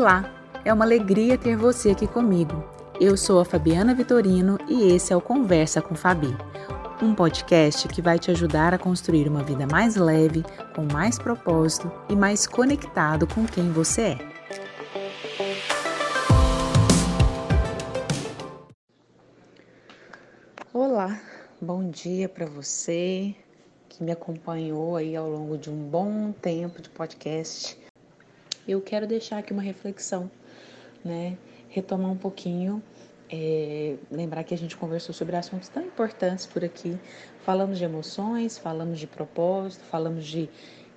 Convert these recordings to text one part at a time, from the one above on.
Olá, é uma alegria ter você aqui comigo. Eu sou a Fabiana Vitorino e esse é o Conversa com Fabi, um podcast que vai te ajudar a construir uma vida mais leve, com mais propósito e mais conectado com quem você é. Olá, bom dia para você que me acompanhou aí ao longo de um bom tempo de podcast eu quero deixar aqui uma reflexão, né? Retomar um pouquinho, é, lembrar que a gente conversou sobre assuntos tão importantes por aqui. Falamos de emoções, falamos de propósito, falamos de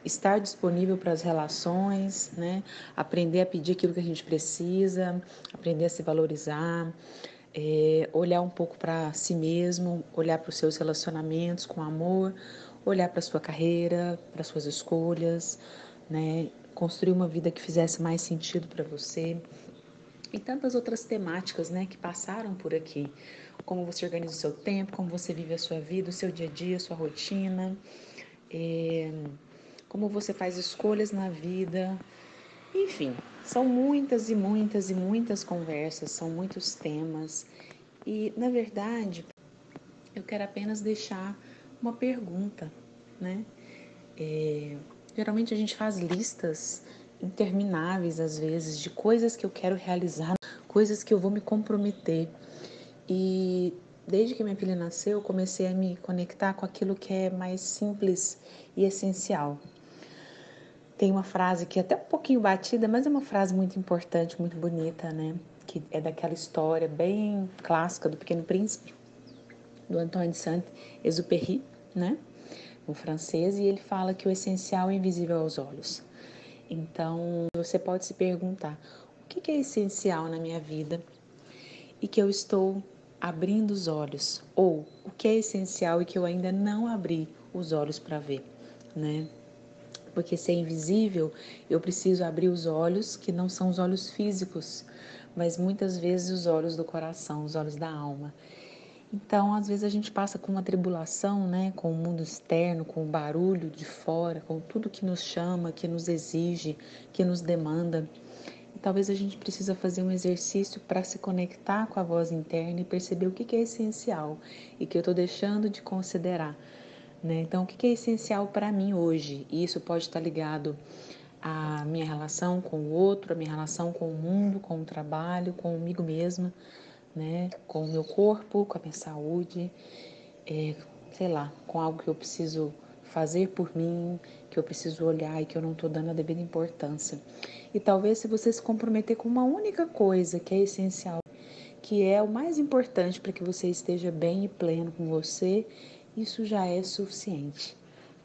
estar disponível para as relações, né? Aprender a pedir aquilo que a gente precisa, aprender a se valorizar, é, olhar um pouco para si mesmo, olhar para os seus relacionamentos com amor, olhar para a sua carreira, para suas escolhas, né? Construir uma vida que fizesse mais sentido para você e tantas outras temáticas, né, que passaram por aqui. Como você organiza o seu tempo, como você vive a sua vida, o seu dia a dia, a sua rotina, como você faz escolhas na vida. Enfim, são muitas e muitas e muitas conversas, são muitos temas. E, na verdade, eu quero apenas deixar uma pergunta, né? É, Geralmente a gente faz listas intermináveis às vezes de coisas que eu quero realizar, coisas que eu vou me comprometer. E desde que minha filha nasceu, eu comecei a me conectar com aquilo que é mais simples e essencial. Tem uma frase que é até um pouquinho batida, mas é uma frase muito importante, muito bonita, né? Que é daquela história bem clássica do Pequeno Príncipe, do Antoine de Saint-Exupéry, né? Um francês, e ele fala que o essencial é invisível aos olhos. Então, você pode se perguntar: o que é essencial na minha vida e que eu estou abrindo os olhos? Ou o que é essencial e que eu ainda não abri os olhos para ver, né? Porque se é invisível, eu preciso abrir os olhos, que não são os olhos físicos, mas muitas vezes os olhos do coração, os olhos da alma. Então, às vezes a gente passa com uma tribulação, né, com o mundo externo, com o barulho de fora, com tudo que nos chama, que nos exige, que nos demanda. E talvez a gente precisa fazer um exercício para se conectar com a voz interna e perceber o que é essencial e que eu estou deixando de considerar. Né? Então, o que é essencial para mim hoje? E isso pode estar ligado à minha relação com o outro, à minha relação com o mundo, com o trabalho, comigo mesma né? Com o meu corpo, com a minha saúde, é, sei lá, com algo que eu preciso fazer por mim, que eu preciso olhar e que eu não estou dando a devida importância. E talvez se você se comprometer com uma única coisa que é essencial, que é o mais importante para que você esteja bem e pleno com você, isso já é suficiente.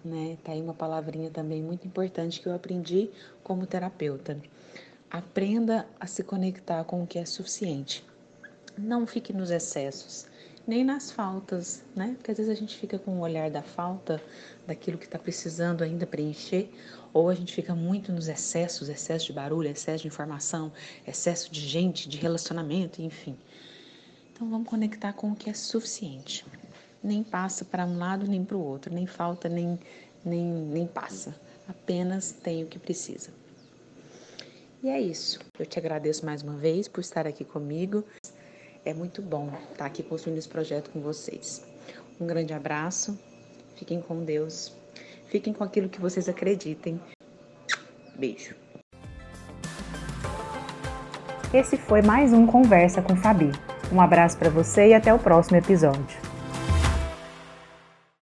Né? Tá aí uma palavrinha também muito importante que eu aprendi como terapeuta. Aprenda a se conectar com o que é suficiente não fique nos excessos, nem nas faltas, né? Porque às vezes a gente fica com o olhar da falta, daquilo que está precisando ainda preencher, ou a gente fica muito nos excessos, excesso de barulho, excesso de informação, excesso de gente, de relacionamento, enfim. Então vamos conectar com o que é suficiente. Nem passa para um lado nem para o outro, nem falta nem, nem, nem passa. Apenas tem o que precisa. E é isso. Eu te agradeço mais uma vez por estar aqui comigo. É muito bom estar aqui construindo esse projeto com vocês. Um grande abraço, fiquem com Deus, fiquem com aquilo que vocês acreditem. Beijo. Esse foi mais um Conversa com Fabi. Um abraço para você e até o próximo episódio.